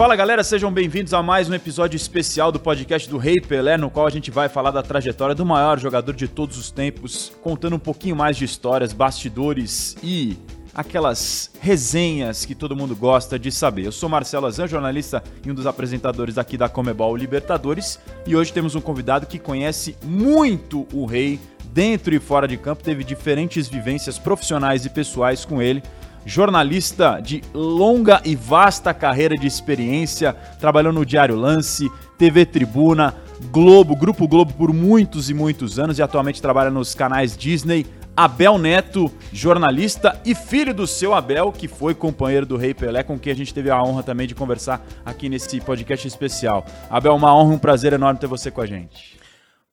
Fala galera, sejam bem-vindos a mais um episódio especial do podcast do Rei Pelé, no qual a gente vai falar da trajetória do maior jogador de todos os tempos, contando um pouquinho mais de histórias, bastidores e aquelas resenhas que todo mundo gosta de saber. Eu sou Marcelo Azan, jornalista e um dos apresentadores aqui da Comebol Libertadores, e hoje temos um convidado que conhece muito o Rei dentro e fora de campo, teve diferentes vivências profissionais e pessoais com ele jornalista de longa e vasta carreira de experiência, trabalhou no Diário Lance, TV Tribuna, Globo, Grupo Globo por muitos e muitos anos e atualmente trabalha nos canais Disney. Abel Neto, jornalista e filho do seu Abel, que foi companheiro do Rei Pelé, com quem a gente teve a honra também de conversar aqui nesse podcast especial. Abel, uma honra, um prazer enorme ter você com a gente.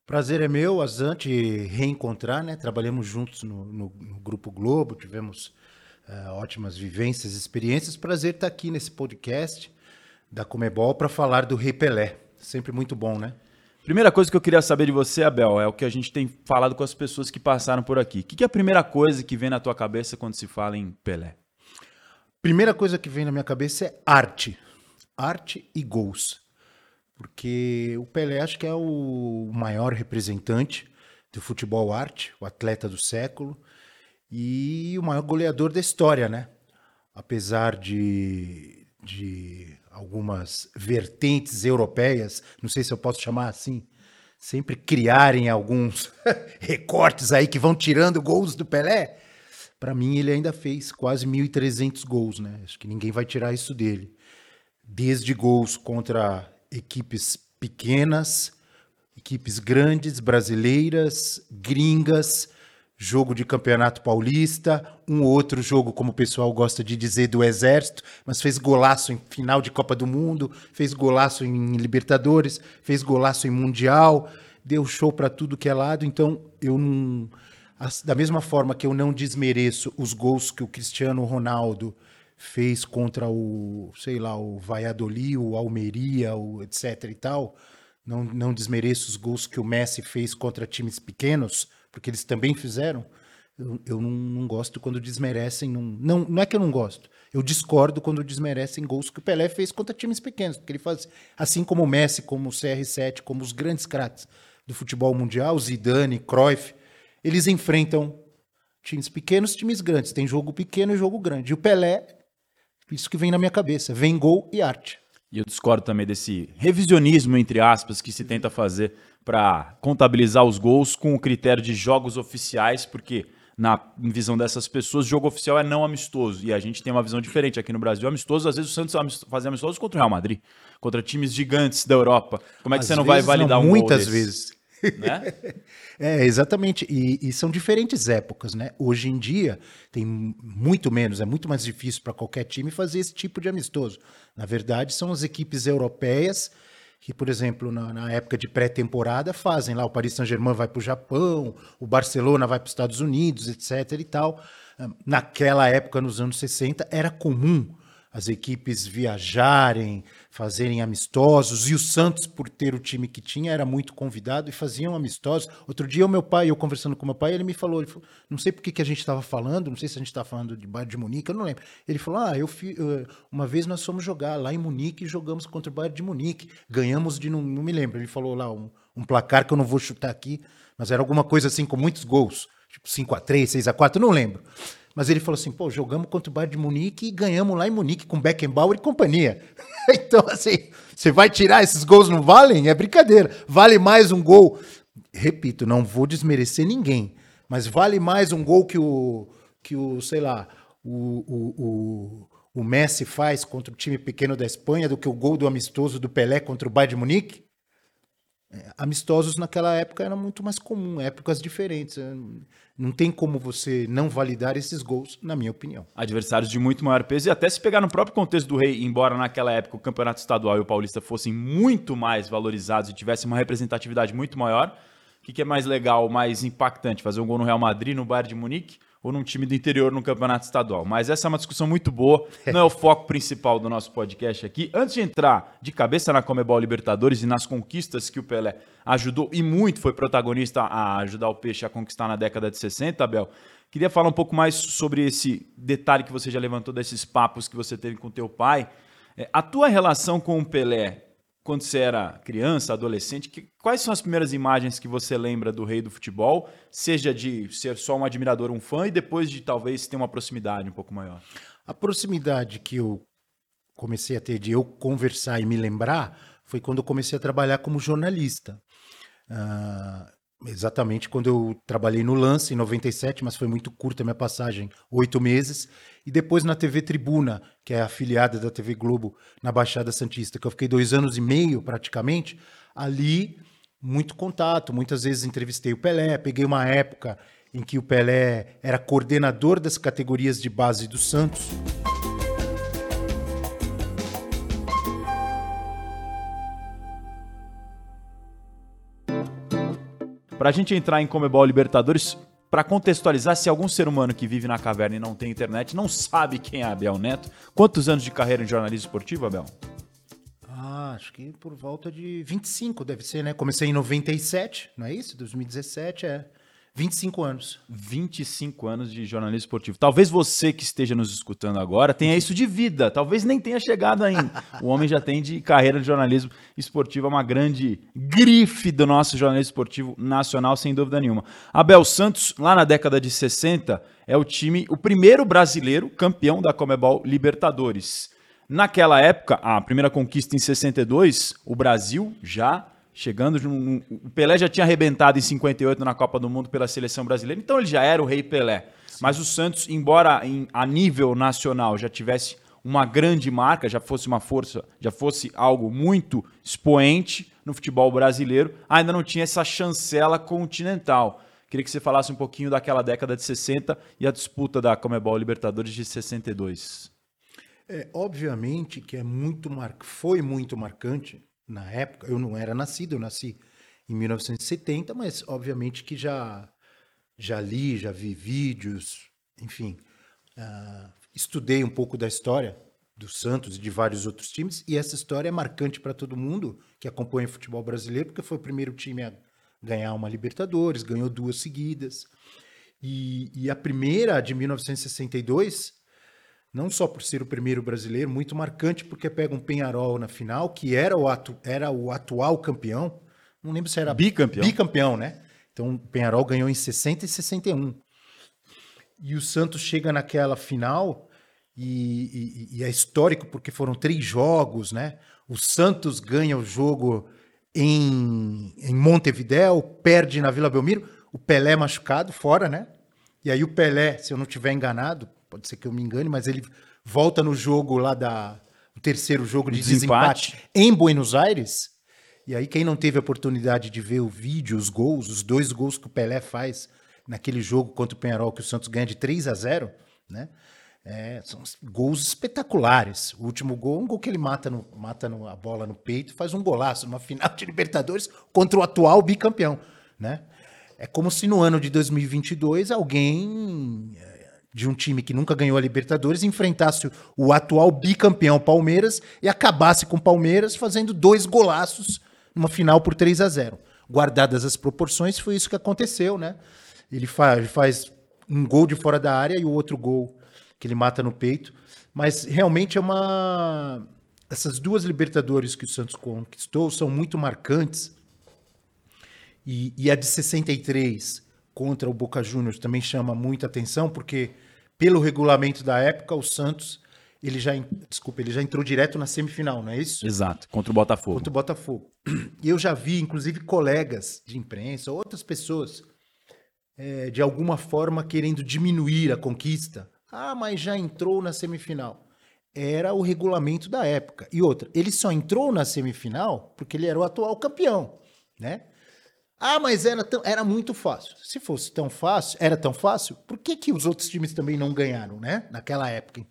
Prazer é meu, Azante, reencontrar, né? Trabalhamos juntos no, no, no Grupo Globo, tivemos uh, ótimas vivências, experiências. Prazer estar aqui nesse podcast da Comebol para falar do Rei Pelé. Sempre muito bom, né? Primeira coisa que eu queria saber de você, Abel, é o que a gente tem falado com as pessoas que passaram por aqui. O que é a primeira coisa que vem na tua cabeça quando se fala em Pelé? Primeira coisa que vem na minha cabeça é arte. Arte e gols. Porque o Pelé acho que é o maior representante do futebol arte, o atleta do século e o maior goleador da história, né? Apesar de, de algumas vertentes europeias, não sei se eu posso chamar assim, sempre criarem alguns recortes aí que vão tirando gols do Pelé. Para mim, ele ainda fez quase 1.300 gols, né? Acho que ninguém vai tirar isso dele. Desde gols contra equipes pequenas, equipes grandes, brasileiras, gringas, jogo de campeonato paulista, um outro jogo, como o pessoal gosta de dizer, do Exército, mas fez golaço em final de Copa do Mundo, fez golaço em Libertadores, fez golaço em Mundial, deu show para tudo que é lado. Então, eu não. Da mesma forma que eu não desmereço os gols que o Cristiano Ronaldo fez contra o, sei lá, o Valladolid, o Almeria, o etc e tal, não, não desmereço os gols que o Messi fez contra times pequenos, porque eles também fizeram, eu, eu não, não, gosto quando desmerecem. Não, não, não é que eu não gosto. Eu discordo quando desmerecem gols que o Pelé fez contra times pequenos, porque ele faz, assim como o Messi, como o CR7, como os grandes craques do futebol mundial, Zidane, Cruyff, eles enfrentam times pequenos, times grandes. Tem jogo pequeno e jogo grande. E o Pelé, isso que vem na minha cabeça, vem gol e arte. E eu discordo também desse revisionismo, entre aspas, que se tenta fazer para contabilizar os gols com o critério de jogos oficiais, porque na visão dessas pessoas, jogo oficial é não amistoso. E a gente tem uma visão diferente aqui no Brasil. Amistoso, às vezes o Santos fazia amistoso contra o Real Madrid, contra times gigantes da Europa. Como é que às você não vai validar não, um Muitas vezes. Né? é, exatamente. E, e, são diferentes épocas, né? Hoje em dia tem muito menos, é muito mais difícil para qualquer time fazer esse tipo de amistoso. Na verdade, são as equipes europeias que, por exemplo, na, na época de pré-temporada fazem lá, o Paris Saint-Germain vai para o Japão, o Barcelona vai para os Estados Unidos, etc. e tal. Naquela época, nos anos 60, era comum as equipes viajarem, fazerem amistosos, e o Santos, por ter o time que tinha, era muito convidado e faziam amistosos. Outro dia, o meu pai, eu conversando com meu pai, ele me falou, ele falou não sei por que, que a gente estava falando, não sei se a gente estava falando de Bayern de Munique, eu não lembro. Ele falou, ah, eu fi, uma vez nós fomos jogar lá em Munique e jogamos contra o Bayern de Munique, ganhamos de, não, não me lembro, ele falou lá um, um placar que eu não vou chutar aqui, mas era alguma coisa assim com muitos gols, tipo 5 a 3 6 a 4 não lembro. Mas ele falou assim: pô, jogamos contra o Bayern de Munique e ganhamos lá em Munique com Beckenbauer e companhia. então, assim, você vai tirar esses gols não valem? É brincadeira. Vale mais um gol. Repito, não vou desmerecer ninguém, mas vale mais um gol que o, que o sei lá, o, o, o, o Messi faz contra o time pequeno da Espanha do que o gol do amistoso do Pelé contra o Bayern de Munique? É, amistosos naquela época era muito mais comum, épocas diferentes. Não tem como você não validar esses gols, na minha opinião. Adversários de muito maior peso, e até se pegar no próprio contexto do Rei, embora naquela época o campeonato estadual e o paulista fossem muito mais valorizados e tivessem uma representatividade muito maior, o que, que é mais legal, mais impactante? Fazer um gol no Real Madrid, no Bayern de Munique? Ou num time do interior no campeonato estadual. Mas essa é uma discussão muito boa, não é o foco principal do nosso podcast aqui. Antes de entrar de cabeça na Comebol Libertadores e nas conquistas que o Pelé ajudou e muito foi protagonista a ajudar o Peixe a conquistar na década de 60, Abel, queria falar um pouco mais sobre esse detalhe que você já levantou desses papos que você teve com teu pai. É, a tua relação com o Pelé, quando você era criança, adolescente, que, quais são as primeiras imagens que você lembra do rei do futebol? Seja de ser só um admirador, um fã, e depois de talvez ter uma proximidade um pouco maior. A proximidade que eu comecei a ter de eu conversar e me lembrar foi quando eu comecei a trabalhar como jornalista. Uh, exatamente quando eu trabalhei no Lance, em 97, mas foi muito curta a minha passagem, oito meses. E depois na TV Tribuna, que é afiliada da TV Globo na Baixada Santista, que eu fiquei dois anos e meio praticamente. Ali, muito contato. Muitas vezes entrevistei o Pelé, peguei uma época em que o Pelé era coordenador das categorias de base do Santos. Para a gente entrar em Comebol Libertadores, para contextualizar, se algum ser humano que vive na caverna e não tem internet não sabe quem é Abel Neto, quantos anos de carreira em jornalismo esportivo, Abel? Ah, acho que por volta de 25 deve ser, né? Comecei em 97, não é isso? 2017 é. 25 anos. 25 anos de jornalismo esportivo. Talvez você que esteja nos escutando agora tenha isso de vida, talvez nem tenha chegado ainda. O homem já tem de carreira de jornalismo esportivo, é uma grande grife do nosso jornalismo esportivo nacional, sem dúvida nenhuma. Abel Santos, lá na década de 60, é o time, o primeiro brasileiro campeão da Comebol Libertadores. Naquela época, a primeira conquista em 62, o Brasil já chegando. O Pelé já tinha arrebentado em 58 na Copa do Mundo pela seleção brasileira, então ele já era o rei Pelé. Sim. Mas o Santos, embora em, a nível nacional já tivesse uma grande marca, já fosse uma força, já fosse algo muito expoente no futebol brasileiro, ainda não tinha essa chancela continental. Queria que você falasse um pouquinho daquela década de 60 e a disputa da Comebol Libertadores de 62. É, obviamente que é muito mar... foi muito marcante na época, eu não era nascido, eu nasci em 1970, mas obviamente que já, já li, já vi vídeos, enfim, uh, estudei um pouco da história do Santos e de vários outros times, e essa história é marcante para todo mundo que acompanha o futebol brasileiro, porque foi o primeiro time a ganhar uma Libertadores, ganhou duas seguidas. E, e a primeira, de 1962, não só por ser o primeiro brasileiro, muito marcante porque pega um Penharol na final, que era o, atu, era o atual campeão, não lembro se era bicampeão, bicampeão né? Então o Penharol ganhou em 60 e 61. E o Santos chega naquela final e, e, e é histórico porque foram três jogos, né? O Santos ganha o jogo em, em Montevidéu, perde na Vila Belmiro, o Pelé machucado, fora, né? E aí o Pelé, se eu não estiver enganado, pode ser que eu me engane, mas ele volta no jogo lá da. O terceiro jogo de desempate. desempate em Buenos Aires. E aí, quem não teve a oportunidade de ver o vídeo, os gols, os dois gols que o Pelé faz naquele jogo contra o Penharol, que o Santos ganha de 3 a 0, né? É, são gols espetaculares. O último gol, um gol que ele mata, no, mata no, a bola no peito, faz um golaço numa final de Libertadores contra o atual bicampeão, né? É como se no ano de 2022 alguém de um time que nunca ganhou a Libertadores enfrentasse o atual bicampeão Palmeiras e acabasse com o Palmeiras fazendo dois golaços numa final por 3 a 0. Guardadas as proporções, foi isso que aconteceu, né? Ele faz, faz um gol de fora da área e o outro gol que ele mata no peito. Mas realmente é uma. Essas duas Libertadores que o Santos conquistou são muito marcantes. E, e a de 63 contra o Boca Juniors também chama muita atenção, porque pelo regulamento da época, o Santos ele já, desculpa, ele já entrou direto na semifinal, não é isso? Exato, contra o Botafogo. Contra o Botafogo. E eu já vi, inclusive, colegas de imprensa, outras pessoas, é, de alguma forma querendo diminuir a conquista. Ah, mas já entrou na semifinal. Era o regulamento da época. E outra, ele só entrou na semifinal porque ele era o atual campeão, né? Ah, mas era, tão, era muito fácil. Se fosse tão fácil, era tão fácil, por que, que os outros times também não ganharam, né? Naquela época.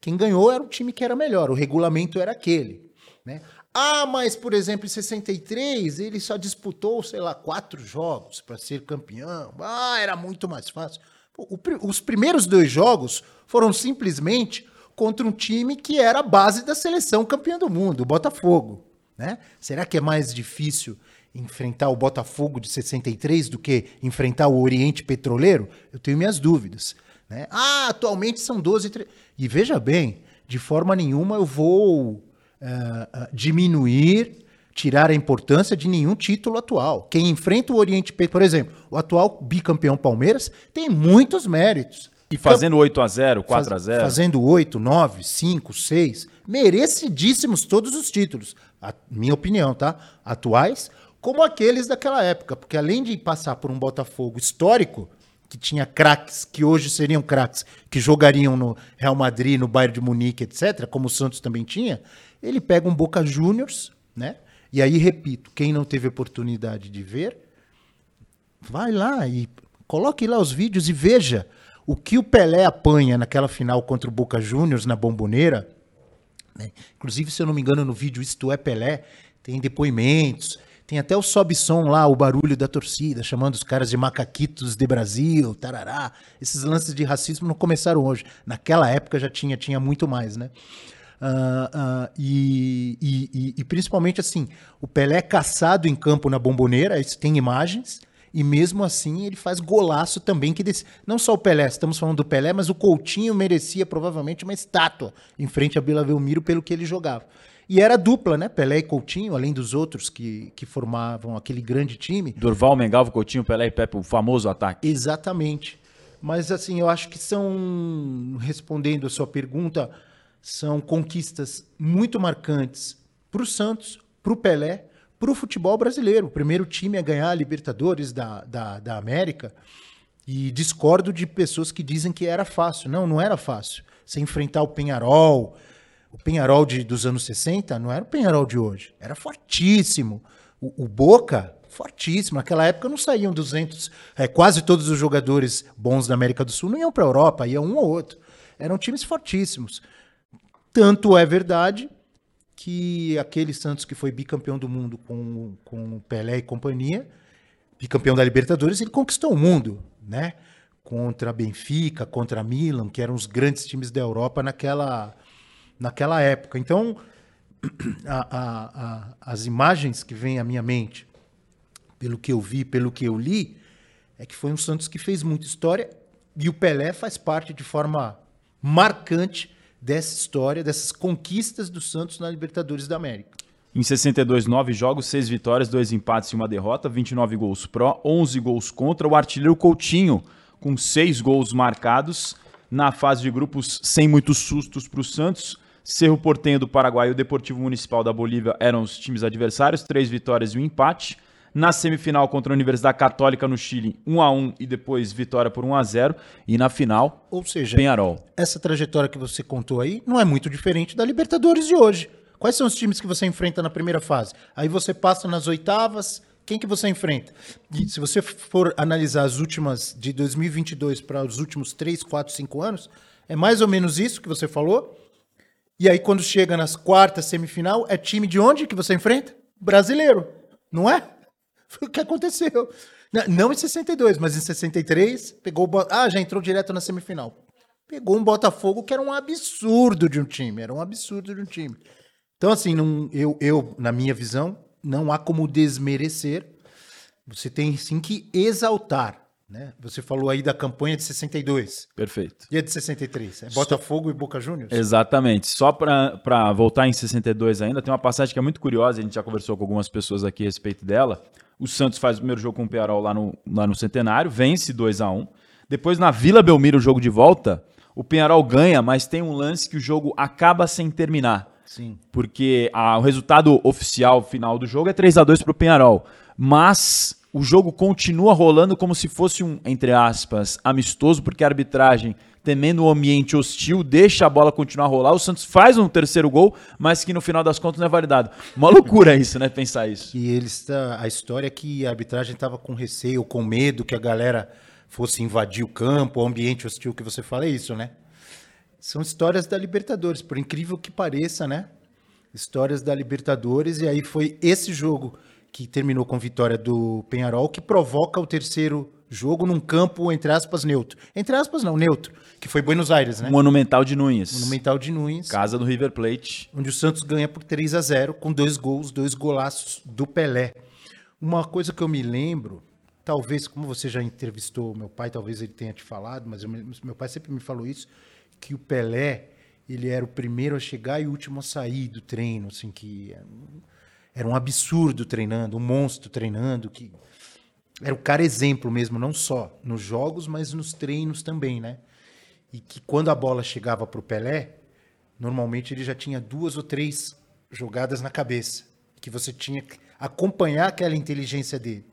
Quem ganhou era o time que era melhor, o regulamento era aquele, né? Ah, mas, por exemplo, em 63, ele só disputou, sei lá, quatro jogos para ser campeão. Ah, era muito mais fácil. O, os primeiros dois jogos foram simplesmente contra um time que era a base da seleção campeã do mundo, o Botafogo. Né? Será que é mais difícil enfrentar o Botafogo de 63 do que enfrentar o Oriente Petroleiro? Eu tenho minhas dúvidas. Né? Ah, atualmente são 12. E veja bem, de forma nenhuma eu vou uh, uh, diminuir, tirar a importância de nenhum título atual. Quem enfrenta o Oriente Peito, por exemplo, o atual bicampeão Palmeiras, tem muitos méritos. E fazendo 8 a 0 4 a 0 Fazendo 8, 9, 5, 6. Merecidíssimos todos os títulos. A minha opinião, tá? Atuais, como aqueles daquela época. Porque além de passar por um Botafogo histórico, que tinha craques, que hoje seriam craques, que jogariam no Real Madrid, no Bayern de Munique, etc., como o Santos também tinha, ele pega um Boca Juniors, né? E aí, repito, quem não teve oportunidade de ver, vai lá e coloque lá os vídeos e veja o que o Pelé apanha naquela final contra o Boca Juniors na Bomboneira. Né? Inclusive, se eu não me engano, no vídeo Isto é Pelé, tem depoimentos, tem até o sobe-som lá, o barulho da torcida, chamando os caras de macaquitos de Brasil, tarará. Esses lances de racismo não começaram hoje. Naquela época já tinha, tinha muito mais, né? Uh, uh, e, e, e, principalmente assim, o Pelé é caçado em campo na bomboneira, isso tem imagens, e mesmo assim ele faz golaço também. que desse... Não só o Pelé, estamos falando do Pelé, mas o Coutinho merecia provavelmente uma estátua em frente a Vila Belmiro pelo que ele jogava. E era dupla, né? Pelé e Coutinho, além dos outros que, que formavam aquele grande time. Durval, Mengalvo, Coutinho, Pelé e Pepe, o famoso ataque. Exatamente. Mas assim, eu acho que são, respondendo a sua pergunta, são conquistas muito marcantes para o Santos, para o Pelé, para o futebol brasileiro. O primeiro time a ganhar a Libertadores da, da, da América. E discordo de pessoas que dizem que era fácil. Não, não era fácil. Você enfrentar o Penharol, o Penharol de, dos anos 60 não era o Penharol de hoje, era fortíssimo. O, o Boca, fortíssimo. Naquela época não saíam 200, é, quase todos os jogadores bons da América do Sul não iam para a Europa, ia um ou outro. Eram times fortíssimos. Tanto é verdade que aquele Santos que foi bicampeão do mundo com, com Pelé e companhia, bicampeão da Libertadores, ele conquistou o mundo, né? Contra Benfica, contra Milan, que eram os grandes times da Europa naquela naquela época. Então, a, a, a, as imagens que vêm à minha mente, pelo que eu vi, pelo que eu li, é que foi um Santos que fez muita história e o Pelé faz parte de forma marcante dessa história, dessas conquistas do Santos na Libertadores da América. Em 62, 9 jogos, 6 vitórias, 2 empates e uma derrota, 29 gols pró, 11 gols contra. O artilheiro Coutinho, com 6 gols marcados. Na fase de grupos, sem muitos sustos para o Santos. Cerro Portenho do Paraguai e o Deportivo Municipal da Bolívia eram os times adversários, três vitórias e um empate. Na semifinal contra a Universidade Católica no Chile, 1 a 1 e depois vitória por 1 a 0 e na final, ou seja, Penharol. Essa trajetória que você contou aí não é muito diferente da Libertadores de hoje. Quais são os times que você enfrenta na primeira fase? Aí você passa nas oitavas, quem que você enfrenta? E se você for analisar as últimas de 2022 para os últimos 3, 4, 5 anos, é mais ou menos isso que você falou. E aí, quando chega nas quartas, semifinal, é time de onde que você enfrenta? Brasileiro, não é? Foi o que aconteceu. Não em 62, mas em 63, pegou o Ah, já entrou direto na semifinal. Pegou um Botafogo que era um absurdo de um time. Era um absurdo de um time. Então, assim, não, eu, eu, na minha visão, não há como desmerecer. Você tem sim que exaltar né? Você falou aí da campanha de 62. Perfeito. E a de 63? É Botafogo Só... e Boca Juniors? Exatamente. Só para voltar em 62 ainda, tem uma passagem que é muito curiosa, a gente já conversou com algumas pessoas aqui a respeito dela. O Santos faz o primeiro jogo com o Pearol lá no, lá no Centenário, vence 2 a 1 Depois, na Vila Belmiro, o jogo de volta, o Penharol ganha, mas tem um lance que o jogo acaba sem terminar. Sim. Porque a, o resultado oficial final do jogo é 3 a 2 para o Penharol. Mas o jogo continua rolando como se fosse um, entre aspas, amistoso, porque a arbitragem, temendo o ambiente hostil, deixa a bola continuar a rolar. O Santos faz um terceiro gol, mas que no final das contas não é validado. Uma loucura isso, né? Pensar isso. E eles, a história é que a arbitragem estava com receio, com medo que a galera fosse invadir o campo, o ambiente hostil que você fala, é isso, né? São histórias da Libertadores, por incrível que pareça, né? Histórias da Libertadores, e aí foi esse jogo que terminou com vitória do Penharol, que provoca o terceiro jogo num campo, entre aspas, neutro. Entre aspas, não, neutro, que foi Buenos Aires, né? Monumental de Nunes. Monumental de Nunes. Casa do River Plate. Onde o Santos ganha por 3 a 0 com dois gols, dois golaços do Pelé. Uma coisa que eu me lembro, talvez, como você já entrevistou meu pai, talvez ele tenha te falado, mas eu, meu pai sempre me falou isso, que o Pelé, ele era o primeiro a chegar e o último a sair do treino, assim, que era um absurdo treinando, um monstro treinando, que era o cara exemplo mesmo, não só nos jogos, mas nos treinos também, né? E que quando a bola chegava para o Pelé, normalmente ele já tinha duas ou três jogadas na cabeça, que você tinha que acompanhar aquela inteligência dele.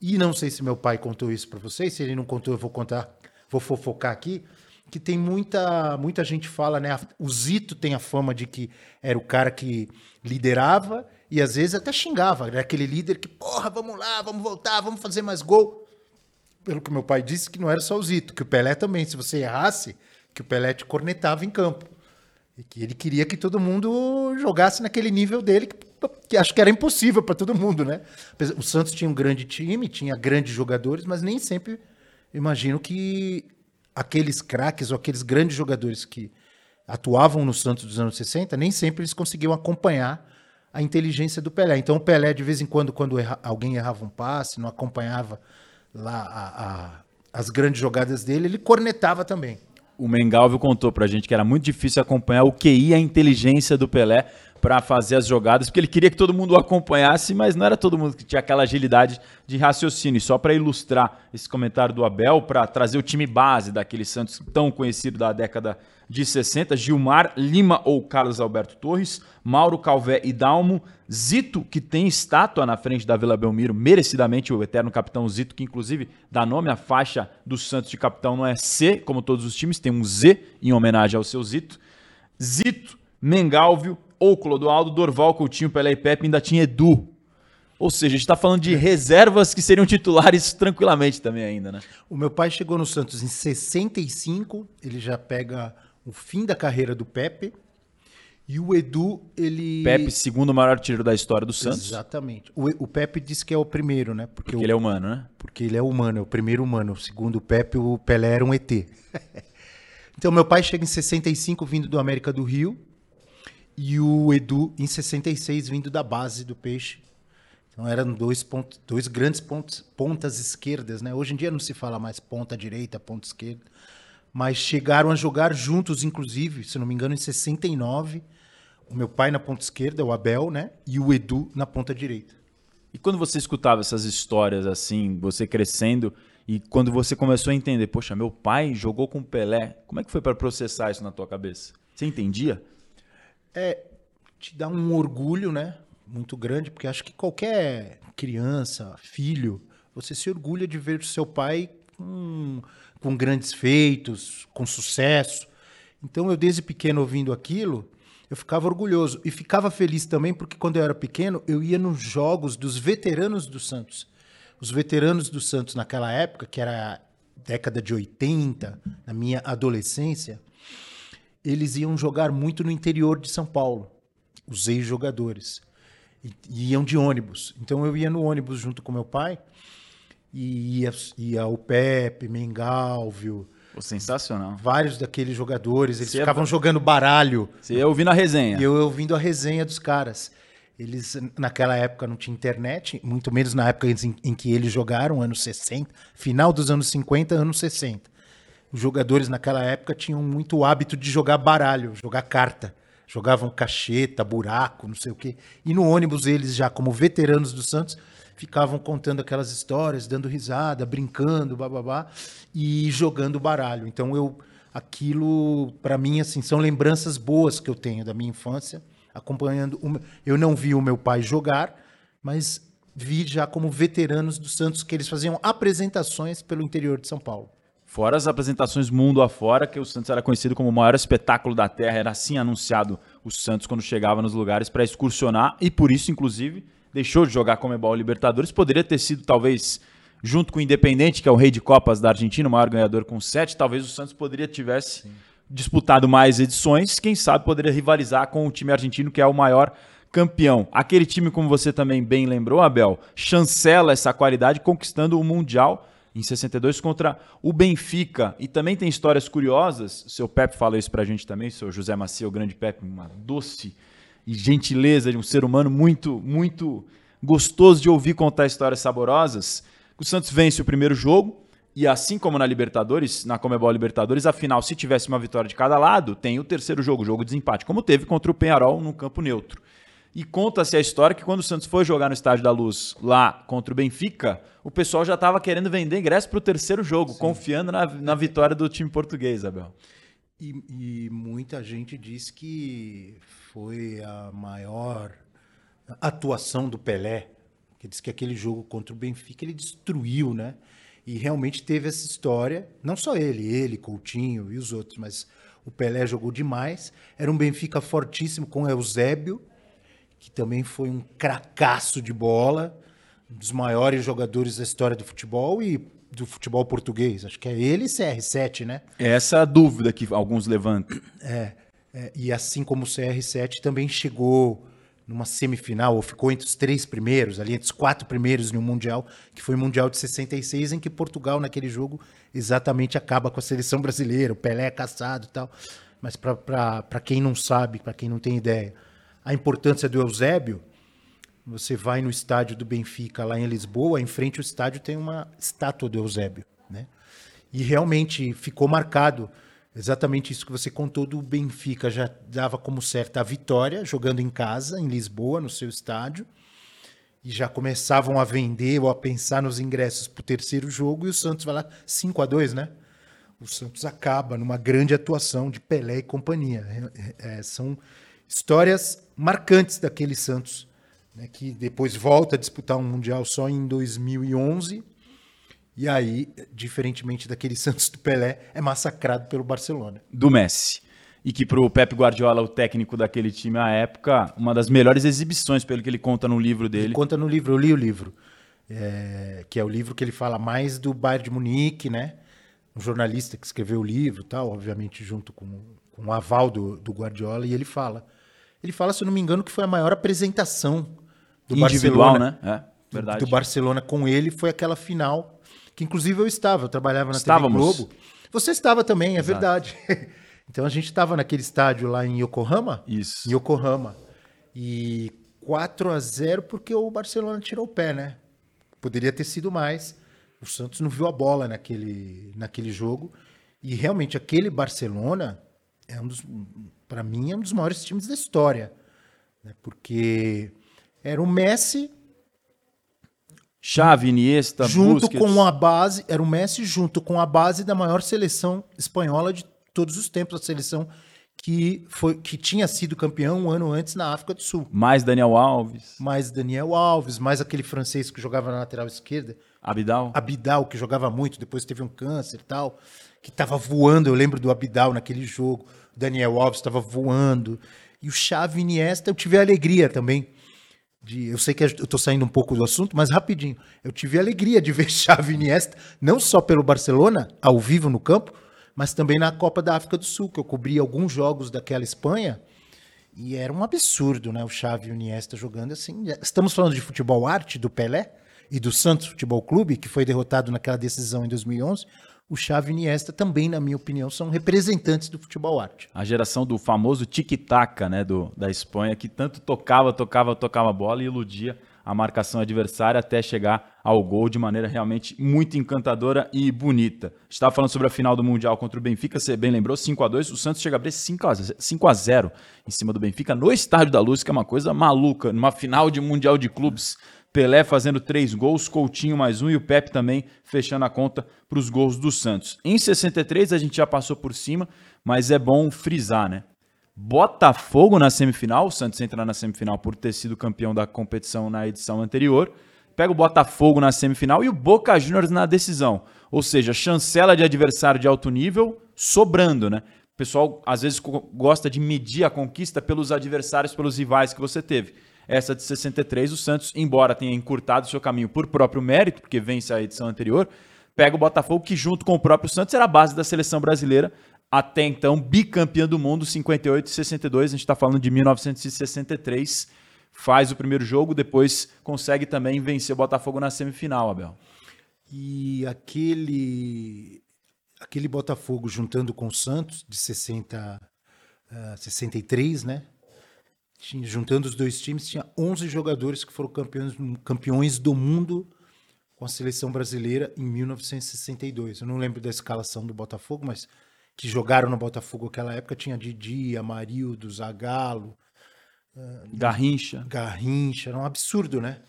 E não sei se meu pai contou isso para vocês, se ele não contou, eu vou contar, vou fofocar aqui, que tem muita muita gente fala, né? O Zito tem a fama de que era o cara que liderava e às vezes até xingava, era aquele líder que, porra, vamos lá, vamos voltar, vamos fazer mais gol. Pelo que meu pai disse, que não era só o Zito, que o Pelé também, se você errasse, que o Pelé te cornetava em campo. E que ele queria que todo mundo jogasse naquele nível dele, que, que acho que era impossível para todo mundo, né? O Santos tinha um grande time, tinha grandes jogadores, mas nem sempre imagino que aqueles craques ou aqueles grandes jogadores que atuavam no Santos dos anos 60, nem sempre eles conseguiam acompanhar a inteligência do Pelé. Então o Pelé, de vez em quando, quando erra, alguém errava um passe, não acompanhava lá a, a, as grandes jogadas dele, ele cornetava também. O Mengalvio contou pra gente que era muito difícil acompanhar o QI, a inteligência do Pelé para fazer as jogadas, porque ele queria que todo mundo o acompanhasse, mas não era todo mundo que tinha aquela agilidade de raciocínio. Só para ilustrar esse comentário do Abel, para trazer o time base daquele Santos tão conhecido da década de 60, Gilmar, Lima ou Carlos Alberto Torres, Mauro Calvé e Dalmo, Zito, que tem estátua na frente da Vila Belmiro, merecidamente o eterno capitão Zito, que inclusive dá nome à faixa do Santos de capitão, não é C, como todos os times, tem um Z em homenagem ao seu Zito. Zito, Mengalvio, ou Clodoaldo, Dorval, Coutinho, Pelé e Pepe ainda tinha Edu. Ou seja, a gente está falando de reservas que seriam titulares tranquilamente também ainda, né? O meu pai chegou no Santos em 65, ele já pega o fim da carreira do Pepe. E o Edu, ele. Pepe, segundo maior artilheiro da história do Santos. Exatamente. O, o Pepe disse que é o primeiro, né? Porque, porque o... ele é humano, né? Porque ele é humano, é o primeiro humano. Segundo o Pepe, o Pelé era um ET. então, meu pai chega em 65, vindo do América do Rio e o Edu em 66 vindo da base do Peixe. Então eram dois, pontos, dois grandes pontos, pontas esquerdas, né? Hoje em dia não se fala mais ponta direita, ponta esquerda, mas chegaram a jogar juntos, inclusive, se não me engano, em 69. O meu pai na ponta esquerda, o Abel, né? E o Edu na ponta direita. E quando você escutava essas histórias assim, você crescendo, e quando você começou a entender, poxa, meu pai jogou com Pelé, como é que foi para processar isso na tua cabeça? Você entendia? É, te dá um orgulho, né? Muito grande, porque acho que qualquer criança, filho, você se orgulha de ver seu pai com, com grandes feitos, com sucesso. Então eu desde pequeno ouvindo aquilo, eu ficava orgulhoso e ficava feliz também porque quando eu era pequeno eu ia nos jogos dos veteranos do Santos. Os veteranos do Santos naquela época, que era década de 80, na minha adolescência, eles iam jogar muito no interior de São Paulo, os ex-jogadores. E, e, iam de ônibus. Então eu ia no ônibus junto com meu pai e ia, ia o Pepe, Mengalvio. Oh, sensacional. Vários daqueles jogadores, eles Você ficavam ia... jogando baralho. Você ia ouvindo a resenha. E eu ouvindo a resenha dos caras. Eles, naquela época, não tinha internet, muito menos na época em, em que eles jogaram, anos 60, final dos anos 50, anos 60 os jogadores naquela época tinham muito hábito de jogar baralho, jogar carta. Jogavam cacheta, buraco, não sei o quê. E no ônibus, eles, já como veteranos do Santos, ficavam contando aquelas histórias, dando risada, brincando, bababá, e jogando baralho. Então, eu aquilo, para mim, assim, são lembranças boas que eu tenho da minha infância, acompanhando. O... Eu não vi o meu pai jogar, mas vi já como veteranos do Santos que eles faziam apresentações pelo interior de São Paulo. Fora as apresentações mundo afora, que o Santos era conhecido como o maior espetáculo da Terra, era assim anunciado o Santos quando chegava nos lugares para excursionar e por isso, inclusive, deixou de jogar Comebol Libertadores. Poderia ter sido, talvez, junto com o Independente, que é o rei de Copas da Argentina, o maior ganhador com sete, talvez o Santos poderia tivesse Sim. disputado mais edições, quem sabe poderia rivalizar com o time argentino, que é o maior campeão. Aquele time, como você também bem lembrou, Abel, chancela essa qualidade conquistando o Mundial em 62 contra o Benfica. E também tem histórias curiosas. O seu Pepe fala isso pra gente também, o seu José Macia, o grande Pepe, uma doce e gentileza de um ser humano muito, muito gostoso de ouvir contar histórias saborosas. O Santos vence o primeiro jogo, E assim como na Libertadores, na Comebol Libertadores, afinal, se tivesse uma vitória de cada lado, tem o terceiro jogo, jogo de desempate, como teve contra o Penharol no campo neutro. E conta-se a história que quando o Santos foi jogar no Estádio da Luz lá contra o Benfica, o pessoal já estava querendo vender ingresso para o terceiro jogo, Sim. confiando na, na vitória do time português, Abel. E, e, muita gente diz que foi a maior atuação do Pelé, que diz que aquele jogo contra o Benfica ele destruiu, né? E realmente teve essa história, não só ele, ele, Coutinho e os outros, mas o Pelé jogou demais. Era um Benfica fortíssimo com Eusébio, que também foi um cracaço de bola, um dos maiores jogadores da história do futebol e do futebol português. Acho que é ele e CR7, né? Essa é a dúvida que alguns levantam. É, é, e assim como o CR7 também chegou numa semifinal, ou ficou entre os três primeiros, ali entre os quatro primeiros no Mundial, que foi o Mundial de 66, em que Portugal, naquele jogo, exatamente acaba com a seleção brasileira, o Pelé é caçado e tal. Mas para quem não sabe, para quem não tem ideia, a importância do Eusébio, você vai no estádio do Benfica, lá em Lisboa, em frente ao estádio tem uma estátua do Eusébio. Né? E realmente ficou marcado Exatamente isso que você contou do Benfica já dava como certa a vitória, jogando em casa, em Lisboa, no seu estádio, e já começavam a vender ou a pensar nos ingressos para o terceiro jogo, e o Santos vai lá 5 a 2 né? O Santos acaba numa grande atuação de Pelé e companhia. É, é, são histórias marcantes daquele Santos, né, que depois volta a disputar um Mundial só em 2011 e aí, diferentemente daquele Santos do Pelé, é massacrado pelo Barcelona. Do Messi. E que para o Pep Guardiola, o técnico daquele time à época, uma das melhores exibições, pelo que ele conta no livro dele. Ele conta no livro, eu li o livro. É, que é o livro que ele fala mais do Bayern de Munique, né? Um jornalista que escreveu o livro tal, obviamente junto com, com o aval do, do Guardiola, e ele fala. Ele fala, se eu não me engano, que foi a maior apresentação do Individual, Barcelona, né? É, verdade. Do Barcelona com ele foi aquela final que inclusive eu estava, eu trabalhava na Estávamos. TV Globo. Você estava também, é Exato. verdade. então a gente estava naquele estádio lá em Yokohama. Isso. Em Yokohama. E 4 a 0 porque o Barcelona tirou o pé, né? Poderia ter sido mais. O Santos não viu a bola naquele, naquele jogo. E realmente aquele Barcelona é um dos, para mim, é um dos maiores times da história, né? Porque era o Messi Xavi, Iniesta, junto Busquets. com a base, era o Messi junto com a base da maior seleção espanhola de todos os tempos, a seleção que foi que tinha sido campeão um ano antes na África do Sul. Mais Daniel Alves. Mais Daniel Alves, mais aquele francês que jogava na lateral esquerda. Abidal. Abidal, que jogava muito, depois teve um câncer e tal, que estava voando, eu lembro do Abidal naquele jogo. Daniel Alves estava voando. E o Xavi Iniesta, eu tive a alegria também de, eu sei que eu estou saindo um pouco do assunto, mas rapidinho. Eu tive a alegria de ver Xavi Iniesta, não só pelo Barcelona, ao vivo no campo, mas também na Copa da África do Sul, que eu cobri alguns jogos daquela Espanha. E era um absurdo, né? O Xavi e o Iniesta jogando assim. Estamos falando de futebol arte do Pelé e do Santos Futebol Clube, que foi derrotado naquela decisão em 2011 o Xavi e Iniesta também, na minha opinião, são representantes do futebol arte. A geração do famoso tic-tac, né, do, da Espanha, que tanto tocava, tocava, tocava a bola e iludia a marcação adversária até chegar ao gol de maneira realmente muito encantadora e bonita. Estava falando sobre a final do Mundial contra o Benfica, você bem lembrou, 5 a 2 o Santos chega a abrir 5 a 0, 5 a 0 em cima do Benfica no Estádio da Luz, que é uma coisa maluca, numa final de Mundial de Clubes. Pelé fazendo três gols, Coutinho mais um e o Pepe também fechando a conta para os gols do Santos. Em 63 a gente já passou por cima, mas é bom frisar, né? Botafogo na semifinal, o Santos entra na semifinal por ter sido campeão da competição na edição anterior. Pega o Botafogo na semifinal e o Boca Juniors na decisão. Ou seja, chancela de adversário de alto nível sobrando, né? O pessoal às vezes gosta de medir a conquista pelos adversários, pelos rivais que você teve. Essa de 63, o Santos, embora tenha encurtado seu caminho por próprio mérito, porque vence a edição anterior, pega o Botafogo, que junto com o próprio Santos era a base da seleção brasileira, até então bicampeã do mundo, 58 e 62. A gente está falando de 1963. Faz o primeiro jogo, depois consegue também vencer o Botafogo na semifinal, Abel. E aquele aquele Botafogo juntando com o Santos de 60 uh, 63, né? Juntando os dois times, tinha 11 jogadores que foram campeões, campeões do mundo com a seleção brasileira em 1962. Eu não lembro da escalação do Botafogo, mas que jogaram no Botafogo naquela época tinha Didi, Amarildo, Zagallo, Garrincha. Garrincha, era um absurdo, né?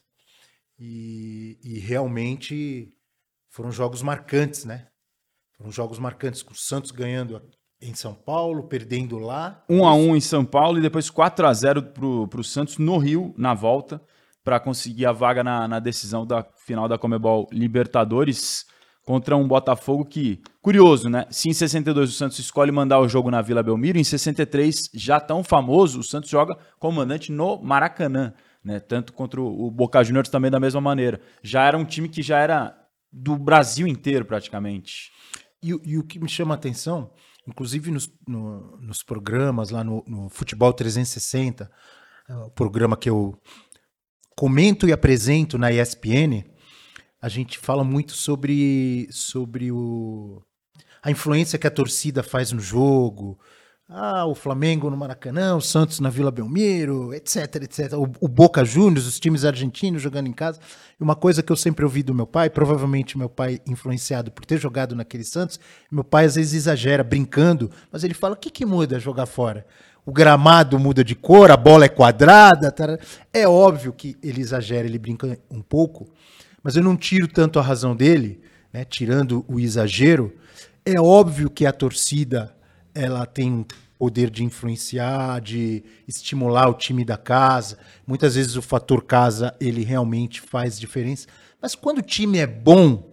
E, e realmente foram jogos marcantes, né? Foram jogos marcantes com o Santos ganhando em São Paulo, perdendo lá. 1 a 1 em São Paulo e depois 4 a 0 pro, pro Santos no Rio, na volta, para conseguir a vaga na, na decisão da final da Comebol Libertadores contra um Botafogo que, curioso, né? Se em 62 o Santos escolhe mandar o jogo na Vila Belmiro, em 63, já tão famoso, o Santos joga comandante no Maracanã, né? Tanto contra o Boca Juniors também da mesma maneira. Já era um time que já era do Brasil inteiro, praticamente. E, e o que me chama a atenção, inclusive nos, no, nos programas lá no, no Futebol 360, é o programa que eu comento e apresento na ESPN, a gente fala muito sobre, sobre o, a influência que a torcida faz no jogo. Ah, o Flamengo no Maracanã, o Santos na Vila Belmiro, etc, etc. O, o, Boca Juniors, os times argentinos jogando em casa. E uma coisa que eu sempre ouvi do meu pai, provavelmente meu pai influenciado por ter jogado naquele Santos, meu pai às vezes exagera, brincando, mas ele fala: o que, que muda jogar fora? O gramado muda de cor, a bola é quadrada. É óbvio que ele exagera, ele brinca um pouco, mas eu não tiro tanto a razão dele, né, tirando o exagero. É óbvio que a torcida ela tem poder de influenciar, de estimular o time da casa. Muitas vezes o fator casa ele realmente faz diferença. Mas quando o time é bom,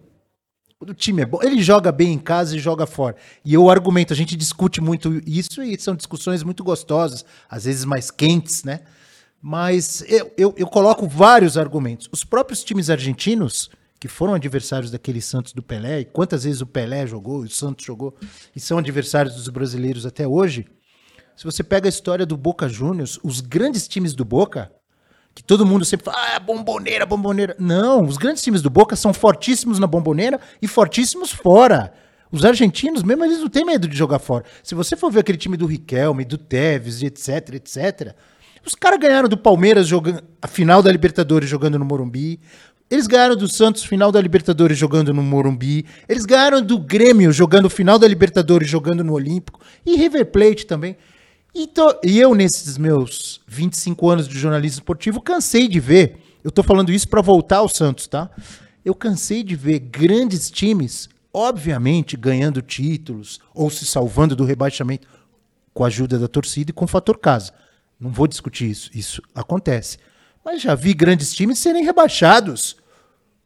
quando o time é bom, ele joga bem em casa e joga fora. E eu argumento, a gente discute muito isso e são discussões muito gostosas, às vezes mais quentes, né? Mas eu, eu, eu coloco vários argumentos. Os próprios times argentinos, que foram adversários daquele Santos do Pelé, e quantas vezes o Pelé jogou, o Santos jogou, e são adversários dos brasileiros até hoje. Se você pega a história do Boca Juniors, os grandes times do Boca, que todo mundo sempre fala, ah, bomboneira, bomboneira. Não, os grandes times do Boca são fortíssimos na bomboneira e fortíssimos fora. Os argentinos, mesmo eles não têm medo de jogar fora. Se você for ver aquele time do Riquelme, do Tevez, etc, etc, os caras ganharam do Palmeiras jogando a final da Libertadores jogando no Morumbi. Eles ganharam do Santos final da Libertadores jogando no Morumbi. Eles ganharam do Grêmio jogando final da Libertadores jogando no Olímpico. E River Plate também. E, tô, e eu, nesses meus 25 anos de jornalismo esportivo, cansei de ver. Eu tô falando isso para voltar ao Santos, tá? Eu cansei de ver grandes times, obviamente, ganhando títulos ou se salvando do rebaixamento com a ajuda da torcida e com o fator casa. Não vou discutir isso, isso acontece. Mas já vi grandes times serem rebaixados,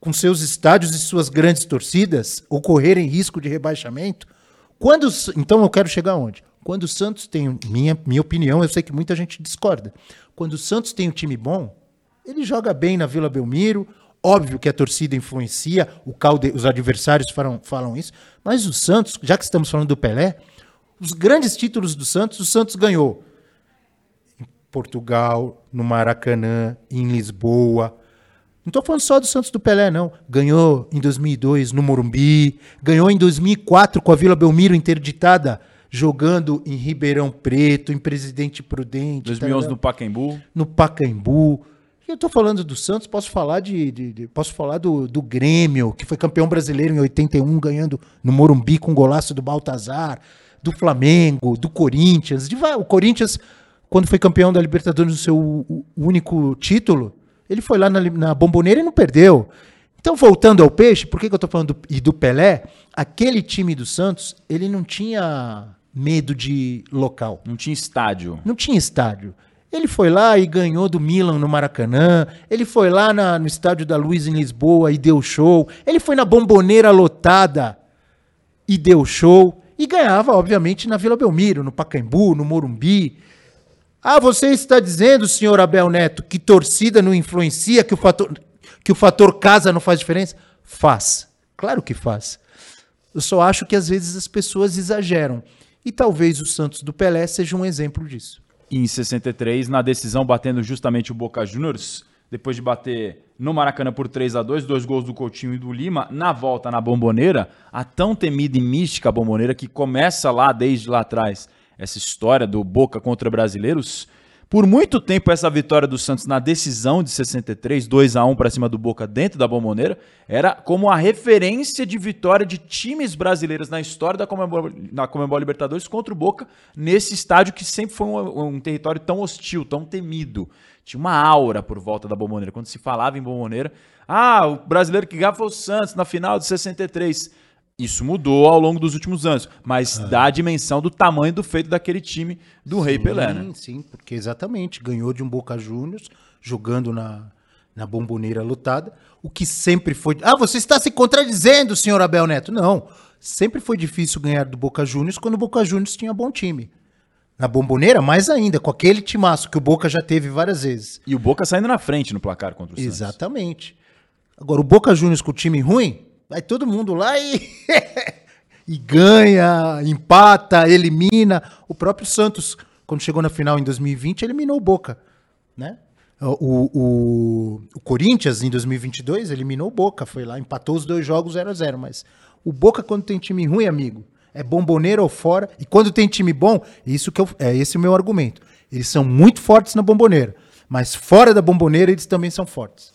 com seus estádios e suas grandes torcidas ocorrerem risco de rebaixamento. Quando, então eu quero chegar onde? Quando o Santos tem, minha, minha opinião, eu sei que muita gente discorda. Quando o Santos tem um time bom, ele joga bem na Vila Belmiro. Óbvio que a torcida influencia, calde, os adversários falam, falam isso, mas o Santos, já que estamos falando do Pelé, os grandes títulos do Santos, o Santos ganhou Portugal, no Maracanã, em Lisboa. Não estou falando só do Santos do Pelé, não. Ganhou em 2002 no Morumbi, ganhou em 2004 com a Vila Belmiro interditada, jogando em Ribeirão Preto, em Presidente Prudente. 2011 tá no Pacaembu. No Pacaembu. E eu estou falando do Santos, posso falar de, de, de, posso falar do, do Grêmio, que foi campeão brasileiro em 81, ganhando no Morumbi com o golaço do Baltazar, do Flamengo, do Corinthians. De, o Corinthians quando foi campeão da Libertadores no seu único título, ele foi lá na, na bomboneira e não perdeu. Então, voltando ao peixe, por que, que eu estou falando do, e do Pelé? Aquele time do Santos, ele não tinha medo de local. Não tinha estádio. Não tinha estádio. Ele foi lá e ganhou do Milan no Maracanã. Ele foi lá na, no estádio da Luiz em Lisboa e deu show. Ele foi na bomboneira lotada e deu show. E ganhava, obviamente, na Vila Belmiro, no Pacaembu, no Morumbi. Ah, você está dizendo, senhor Abel Neto, que torcida não influencia, que o fator, que o fator casa não faz diferença? Faz. Claro que faz. Eu só acho que às vezes as pessoas exageram. E talvez o Santos do Pelé seja um exemplo disso. Em 63, na decisão batendo justamente o Boca Juniors, depois de bater no Maracanã por 3 a 2 dois gols do Coutinho e do Lima, na volta na Bomboneira, a tão temida e mística Bomboneira que começa lá desde lá atrás essa história do Boca contra brasileiros, Por muito tempo, essa vitória do Santos na decisão de 63, 2 a 1 para cima do Boca dentro da Bomboneira, era como a referência de vitória de times brasileiros na história da Comembol, na Comembol Libertadores contra o Boca, nesse estádio que sempre foi um, um, território tão hostil, tão temido. Tinha uma aura por volta da Bomboneira. Quando se falava em Bomboneira, ah, o brasileiro que ganhava foi o Santos na final de 63. Isso mudou ao longo dos últimos anos, mas ah. dá a dimensão do tamanho do feito daquele time do sim, Rei Pelé, né? Sim, porque exatamente, ganhou de um Boca Juniors, jogando na, na bomboneira lutada, o que sempre foi... Ah, você está se contradizendo, senhor Abel Neto. Não, sempre foi difícil ganhar do Boca Juniors quando o Boca Juniors tinha bom time. Na bomboneira, mais ainda, com aquele timaço que o Boca já teve várias vezes. E o Boca saindo na frente no placar contra o Santos. Exatamente. Agora, o Boca Juniors com o time ruim, Vai todo mundo lá e, e ganha, empata, elimina. O próprio Santos, quando chegou na final em 2020, eliminou o Boca, né? O, o, o, Corinthians, em 2022, eliminou o Boca. Foi lá, empatou os dois jogos 0 a 0 Mas o Boca, quando tem time ruim, amigo, é bomboneiro ou fora. E quando tem time bom, isso que eu, é esse o meu argumento. Eles são muito fortes na bomboneira. Mas fora da bomboneira, eles também são fortes.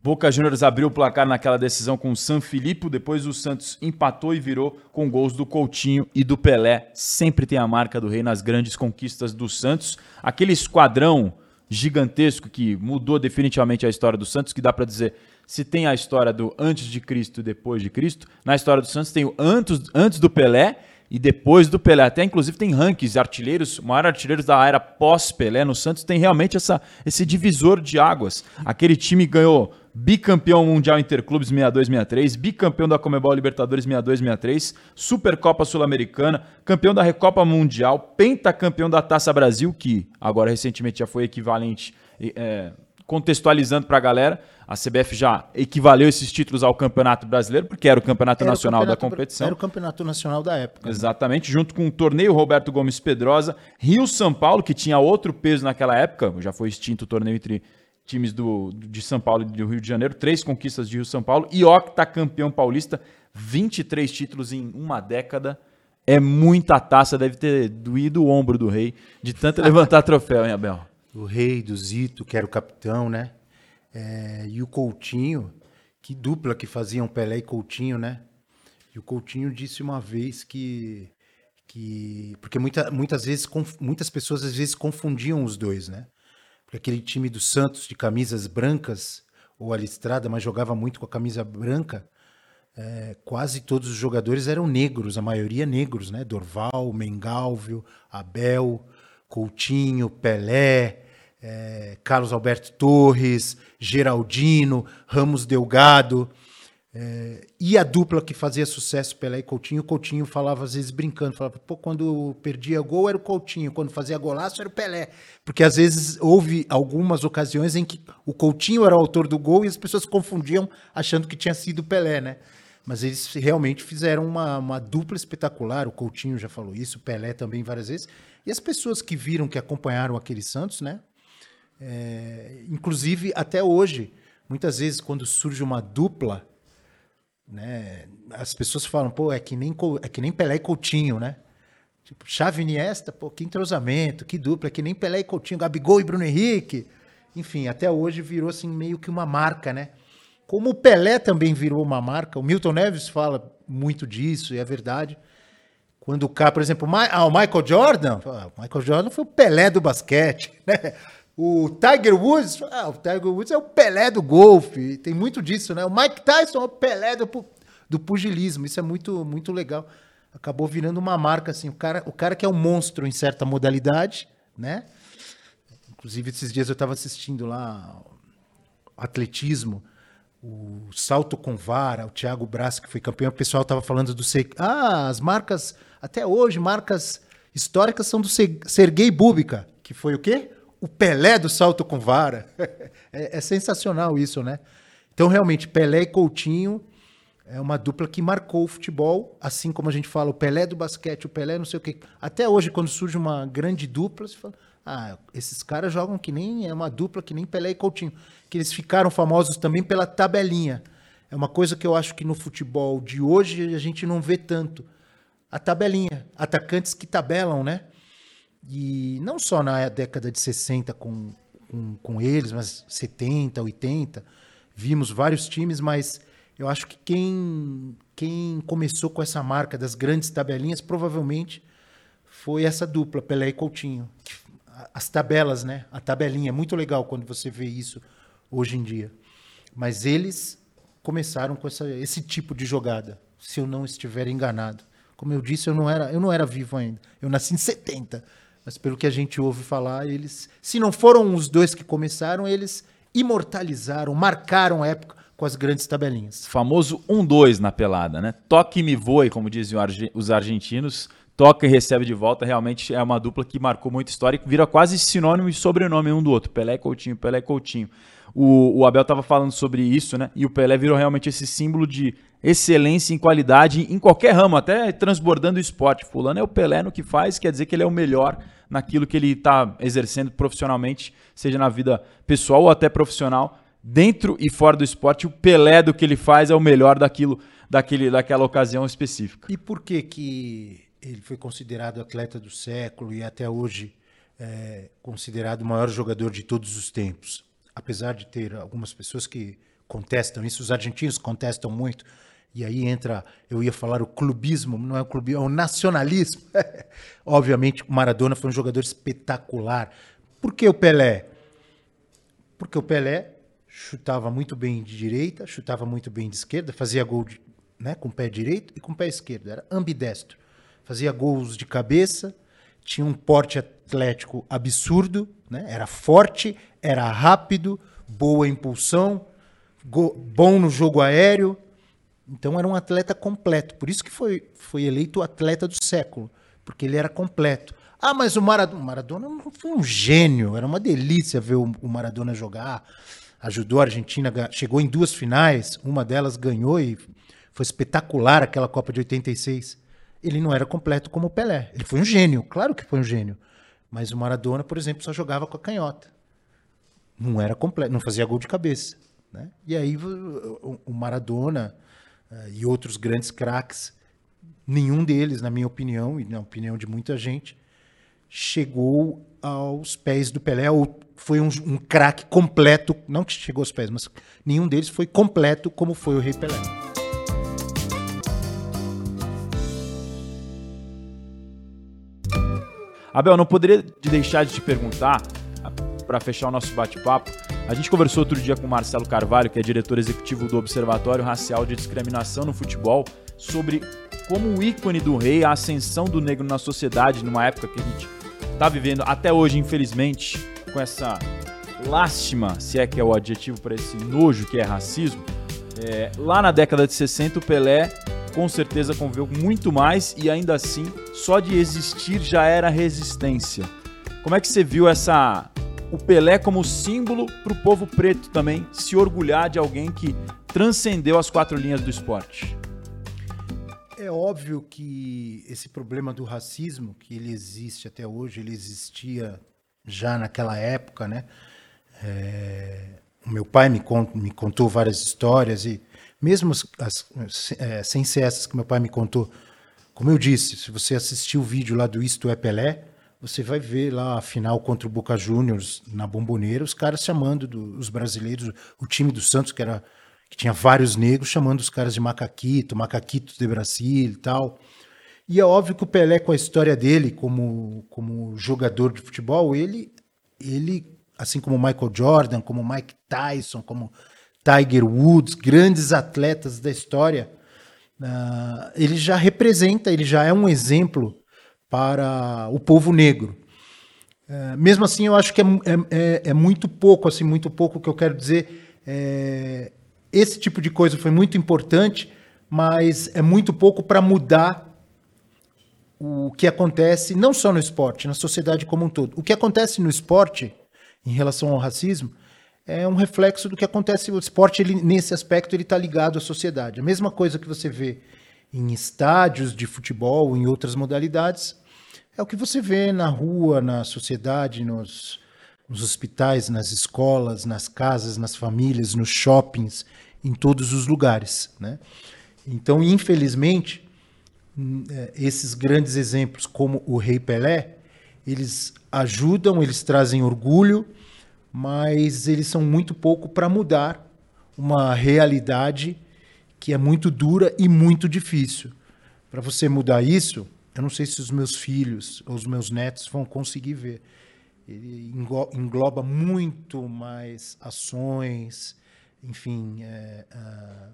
Boca Juniors abriu o placar naquela decisão com o San Filipe, depois o Santos empatou e virou com gols do Coutinho e do Pelé. Sempre tem a marca do rei nas grandes conquistas do Santos. Aquele esquadrão gigantesco que mudou definitivamente a história do Santos, que dá para dizer, se tem a história do antes de Cristo e depois de Cristo, na história do Santos tem o antes, antes do Pelé e depois do Pelé. Até inclusive tem rankings, artilheiros, maior artilheiros da era pós-Pelé no Santos tem realmente essa, esse divisor de águas. Aquele time ganhou bicampeão mundial Interclubes 62-63, bicampeão da Comebol Libertadores 62-63, Supercopa Sul-Americana, campeão da Recopa Mundial, pentacampeão da Taça Brasil, que agora recentemente já foi equivalente, é, contextualizando para a galera, a CBF já equivaleu esses títulos ao Campeonato Brasileiro, porque era o Campeonato era Nacional o campeonato, da competição. Era o Campeonato Nacional da época. Né? Exatamente, junto com o torneio Roberto Gomes Pedrosa, Rio-São Paulo, que tinha outro peso naquela época, já foi extinto o torneio entre times do, de São Paulo e do Rio de Janeiro, três conquistas de Rio São Paulo e octacampeão paulista, 23 títulos em uma década. É muita taça, deve ter doído o ombro do rei de tanto levantar troféu, hein, Abel? O rei, do Zito, que era o capitão, né? É, e o Coutinho, que dupla que faziam Pelé e Coutinho, né? E o Coutinho disse uma vez que. que porque muita, muitas vezes, muitas pessoas às vezes confundiam os dois, né? Porque aquele time do Santos de camisas brancas, ou a listrada, mas jogava muito com a camisa branca, é, quase todos os jogadores eram negros, a maioria negros, né? Dorval, Mengalvio, Abel, Coutinho, Pelé, é, Carlos Alberto Torres, Geraldino, Ramos Delgado. É, e a dupla que fazia sucesso, Pelé e Coutinho, Coutinho falava às vezes brincando, falava, pô, quando perdia gol era o Coutinho, quando fazia golaço era o Pelé. Porque às vezes houve algumas ocasiões em que o Coutinho era o autor do gol e as pessoas confundiam achando que tinha sido o Pelé, né? Mas eles realmente fizeram uma, uma dupla espetacular, o Coutinho já falou isso, o Pelé também várias vezes. E as pessoas que viram, que acompanharam aquele Santos, né? É, inclusive, até hoje, muitas vezes quando surge uma dupla né? As pessoas falam, pô, é que nem, é que nem Pelé e Coutinho, né? Tipo, Iniesta, pô, que entrosamento, que dupla, é que nem Pelé e Coutinho, Gabigol e Bruno Henrique. Enfim, até hoje virou assim meio que uma marca, né? Como o Pelé também virou uma marca, o Milton Neves fala muito disso, e é verdade. Quando o cara, por exemplo, ah, o Michael Jordan, o Michael Jordan foi o Pelé do basquete, né? O Tiger Woods, ah, o Tiger Woods é o Pelé do golfe, tem muito disso, né? O Mike Tyson é o Pelé do, do pugilismo, isso é muito, muito legal. Acabou virando uma marca, assim, o cara, o cara que é um monstro em certa modalidade, né? Inclusive, esses dias eu estava assistindo lá atletismo, o salto com vara, o Thiago Braz, que foi campeão, o pessoal estava falando do... Ah, as marcas, até hoje, marcas históricas são do Sergei Búbica, que foi o quê? O Pelé do salto com vara. é, é, sensacional isso, né? Então, realmente, Pelé e Coutinho é uma dupla que marcou o futebol, assim como a gente fala o Pelé do basquete, o Pelé não sei o quê. Até hoje, quando surge uma grande dupla, você fala, ah, esses caras jogam que nem, é uma dupla que nem Pelé e Coutinho. Que eles ficaram famosos também pela tabelinha. É uma coisa que eu acho que no futebol de hoje a gente não vê tanto. A tabelinha. Atacantes que tabelam, né? E não só na década de 60 com, com, com eles, mas 70, 80, vimos vários times, mas eu acho que quem, quem começou com essa marca das grandes tabelinhas provavelmente foi essa dupla, Pelé e Coutinho. As tabelas, né? A tabelinha, é muito legal quando você vê isso hoje em dia. Mas eles começaram com essa, esse tipo de jogada, se eu não estiver enganado. Como eu disse, eu não era, eu não era vivo ainda. Eu nasci em 70. Mas pelo que a gente ouve falar, eles, se não foram os dois que começaram, eles imortalizaram, marcaram a época com as grandes tabelinhas. Famoso 1-2 na pelada, né? Toque e me voe, como diziam os argentinos. Toca e recebe de volta, realmente é uma dupla que marcou muita história e vira quase sinônimo e sobrenome um do outro. Pelé e Coutinho, Pelé e Coutinho. O, o Abel estava falando sobre isso, né? E o Pelé virou realmente esse símbolo de excelência em qualidade em qualquer ramo, até transbordando o esporte. Fulano é o Pelé no que faz, quer dizer que ele é o melhor naquilo que ele está exercendo profissionalmente, seja na vida pessoal ou até profissional. Dentro e fora do esporte, o Pelé do que ele faz é o melhor daquilo, daquele, daquela ocasião específica. E por que, que ele foi considerado atleta do século e até hoje é considerado o maior jogador de todos os tempos? Apesar de ter algumas pessoas que contestam isso, os argentinos contestam muito, e aí entra, eu ia falar o clubismo, não é o clubismo, é o nacionalismo. Obviamente, o Maradona foi um jogador espetacular. Por que o Pelé? Porque o Pelé chutava muito bem de direita, chutava muito bem de esquerda, fazia gol de, né, com o pé direito e com o pé esquerdo, era ambidestro. Fazia gols de cabeça, tinha um porte atlético absurdo, né? era forte, era rápido, boa impulsão, bom no jogo aéreo, então era um atleta completo. Por isso que foi, foi eleito atleta do século, porque ele era completo. Ah, mas o Maradona, o Maradona foi um gênio, era uma delícia ver o, o Maradona jogar. Ajudou a Argentina, chegou em duas finais, uma delas ganhou e foi espetacular aquela Copa de 86. Ele não era completo como o Pelé. Ele foi um gênio, claro que foi um gênio. Mas o Maradona, por exemplo, só jogava com a canhota. Não era completo, não fazia gol de cabeça. Né? E aí o Maradona, uh, e outros grandes craques, nenhum deles, na minha opinião, e na opinião de muita gente, chegou aos pés do Pelé, ou foi um, um craque completo, não que chegou aos pés, mas nenhum deles foi completo como foi o Rei Pelé. Abel, não poderia deixar de te perguntar, para fechar o nosso bate-papo, a gente conversou outro dia com o Marcelo Carvalho, que é diretor executivo do Observatório Racial de Discriminação no Futebol, sobre como o ícone do rei, a ascensão do negro na sociedade, numa época que a gente está vivendo até hoje, infelizmente, com essa lástima, se é que é o adjetivo para esse nojo que é racismo. É, lá na década de 60, o Pelé com certeza conviveu muito mais e ainda assim, só de existir já era resistência. Como é que você viu essa o Pelé como símbolo para o povo preto também se orgulhar de alguém que transcendeu as quatro linhas do esporte? É óbvio que esse problema do racismo, que ele existe até hoje, ele existia já naquela época, né? É, o meu pai me, cont, me, contou várias histórias e mesmo as, é, sem ser essas que meu pai me contou, como eu disse, se você assistir o vídeo lá do Isto é Pelé, você vai ver lá a final contra o Boca Juniors na Bomboneira, os caras chamando do, os brasileiros, o time do Santos, que era que tinha vários negros, chamando os caras de macaquito, macaquito de Brasil e tal. E é óbvio que o Pelé, com a história dele como, como jogador de futebol, ele, ele, assim como Michael Jordan, como Mike Tyson, como Tiger Woods, grandes atletas da história, uh, ele já representa, ele já é um exemplo para o povo negro. É, mesmo assim, eu acho que é, é, é, muito pouco, assim, muito pouco que eu quero dizer. É, esse tipo de coisa foi muito importante, mas é muito pouco para mudar o que acontece, não só no esporte, na sociedade como um todo. O que acontece no esporte, em relação ao racismo, é um reflexo do que acontece. O esporte, ele, nesse aspecto, ele está ligado à sociedade. A mesma coisa que você vê em estádios de futebol, em outras modalidades, é o que você vê na rua, na sociedade, nos, nos hospitais, nas escolas, nas casas, nas famílias, nos shoppings, em todos os lugares. Né? Então, infelizmente, hum, é, esses grandes exemplos, como o Rei Pelé, eles ajudam, eles trazem orgulho, mas eles são muito pouco para mudar uma realidade que é muito dura e muito difícil. Para você mudar isso, eu não sei se os meus filhos ou os meus netos vão conseguir ver. Ele engloba muito mais ações, enfim, é, uh,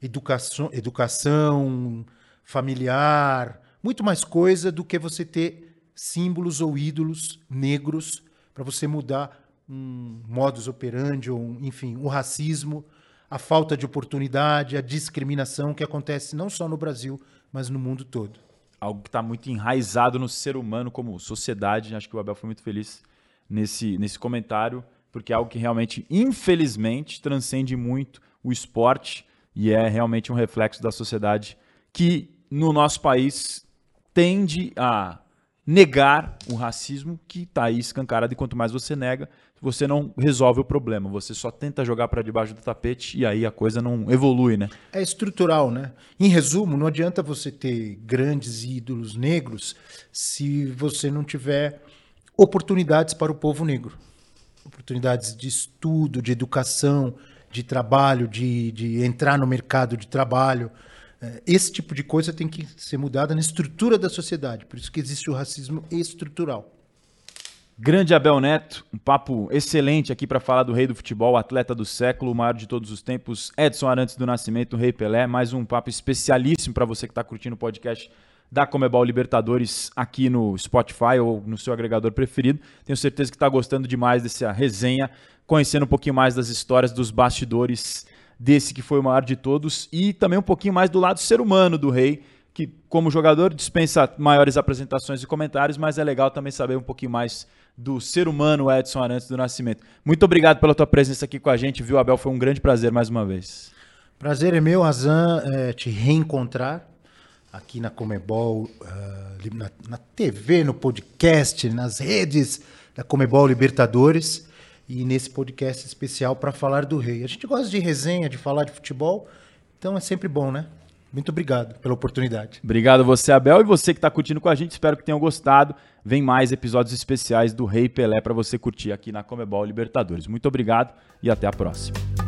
educação, educação familiar, muito mais coisa do que você ter símbolos ou ídolos negros para você mudar um modus operandi ou, um, enfim, o racismo, a falta de oportunidade, a discriminação que acontece não só no Brasil, mas no mundo todo. Algo que está muito enraizado no ser humano como sociedade. Acho que o Abel foi muito feliz nesse, nesse comentário, porque é algo que realmente, infelizmente, transcende muito o esporte e é realmente um reflexo da sociedade que no nosso país tende a negar o racismo que está aí escancarado e quanto mais você nega, você não resolve o problema, você só tenta jogar para debaixo do tapete e aí a coisa não evolui, né? É estrutural, né? Em resumo, não adianta você ter grandes ídolos negros se você não tiver oportunidades para o povo negro. Oportunidades de estudo, de educação, de trabalho, de, de entrar no mercado de trabalho. É, esse tipo de coisa tem que ser mudada na estrutura da sociedade. Por isso que existe o racismo estrutural. Grande Abel Neto, um papo excelente aqui para falar do rei do futebol, atleta do século, o maior de todos os tempos, Edson Arantes do Nascimento, o Rei Pelé. Mais um papo especialíssimo para você que está curtindo o podcast da Comebol Libertadores aqui no Spotify ou no seu agregador preferido. Tenho certeza que está gostando demais dessa resenha conhecendo um pouquinho mais das histórias dos bastidores desse que foi o maior de todos e também um pouquinho mais do lado ser humano do rei, que como jogador dispensa maiores apresentações e comentários, mas é legal também saber um pouquinho mais do ser humano Edson Arantes do Nascimento. Muito obrigado pela tua presença aqui com a gente, viu, Abel? Foi um grande prazer mais uma vez. Prazer é meu, Razan, é, te reencontrar aqui na Comebol, uh, na, na TV, no podcast, nas redes da Comebol Libertadores e nesse podcast especial para falar do Rei. A gente gosta de resenha, de falar de futebol, então é sempre bom, né? Muito obrigado pela oportunidade. Obrigado você, Abel, e você que está curtindo com a gente. Espero que tenham gostado. Vem mais episódios especiais do Rei Pelé para você curtir aqui na Comebol Libertadores. Muito obrigado e até a próxima.